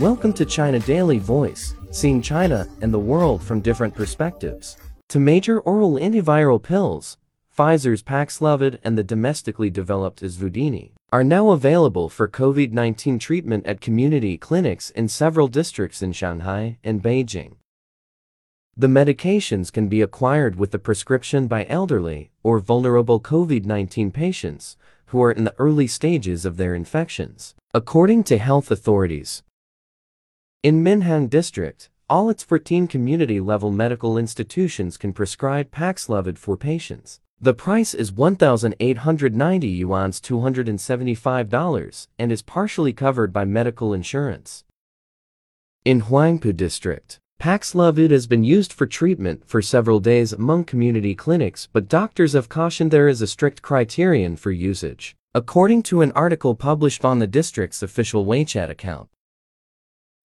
Welcome to China Daily Voice, seeing China and the world from different perspectives. Two major oral antiviral pills, Pfizer's Paxlovid and the domestically developed Azvudine are now available for COVID-19 treatment at community clinics in several districts in Shanghai and Beijing. The medications can be acquired with a prescription by elderly or vulnerable COVID-19 patients who are in the early stages of their infections, according to health authorities. In Minhang District, all its 14 community-level medical institutions can prescribe Paxlovid for patients. The price is 1,890 yuan $275 and is partially covered by medical insurance. In Huangpu District, Paxlovid has been used for treatment for several days among community clinics but doctors have cautioned there is a strict criterion for usage, according to an article published on the district's official WeChat account.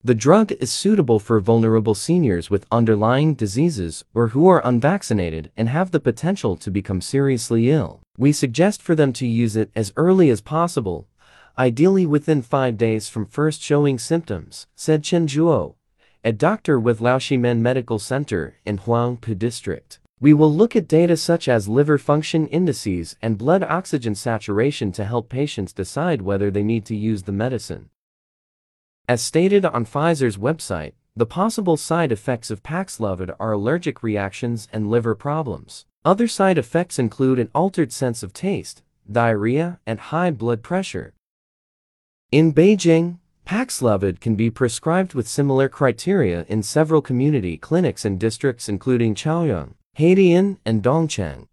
The drug is suitable for vulnerable seniors with underlying diseases or who are unvaccinated and have the potential to become seriously ill. We suggest for them to use it as early as possible, ideally within five days from first showing symptoms, said Chen Zhuo, a doctor with Laoximen Medical Center in Huangpu District. We will look at data such as liver function indices and blood oxygen saturation to help patients decide whether they need to use the medicine. As stated on Pfizer's website, the possible side effects of Paxlovid are allergic reactions and liver problems. Other side effects include an altered sense of taste, diarrhea, and high blood pressure. In Beijing, Paxlovid can be prescribed with similar criteria in several community clinics and districts including Chaoyang, Haidian, and Dongcheng.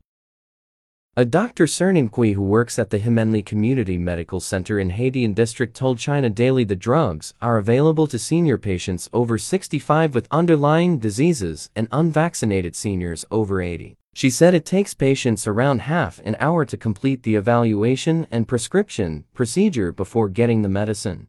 A Dr. Cernan Kui who works at the Himenli Community Medical Center in Haidian District told China Daily the drugs are available to senior patients over 65 with underlying diseases and unvaccinated seniors over 80. She said it takes patients around half an hour to complete the evaluation and prescription procedure before getting the medicine.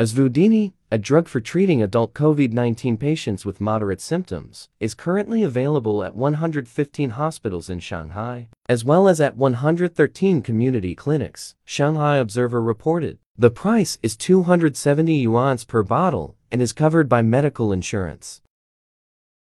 Azvudine, a drug for treating adult COVID-19 patients with moderate symptoms, is currently available at 115 hospitals in Shanghai, as well as at 113 community clinics, Shanghai Observer reported. The price is 270 yuan per bottle and is covered by medical insurance.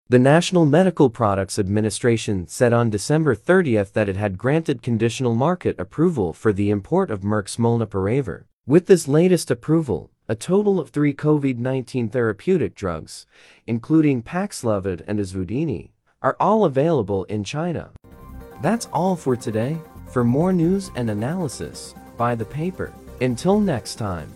The National Medical Products Administration said on December 30th that it had granted conditional market approval for the import of Merck's Molnupiravir. With this latest approval, a total of three COVID-19 therapeutic drugs, including Paxlovid and Azvudine, are all available in China. That's all for today. For more news and analysis, buy the paper. Until next time.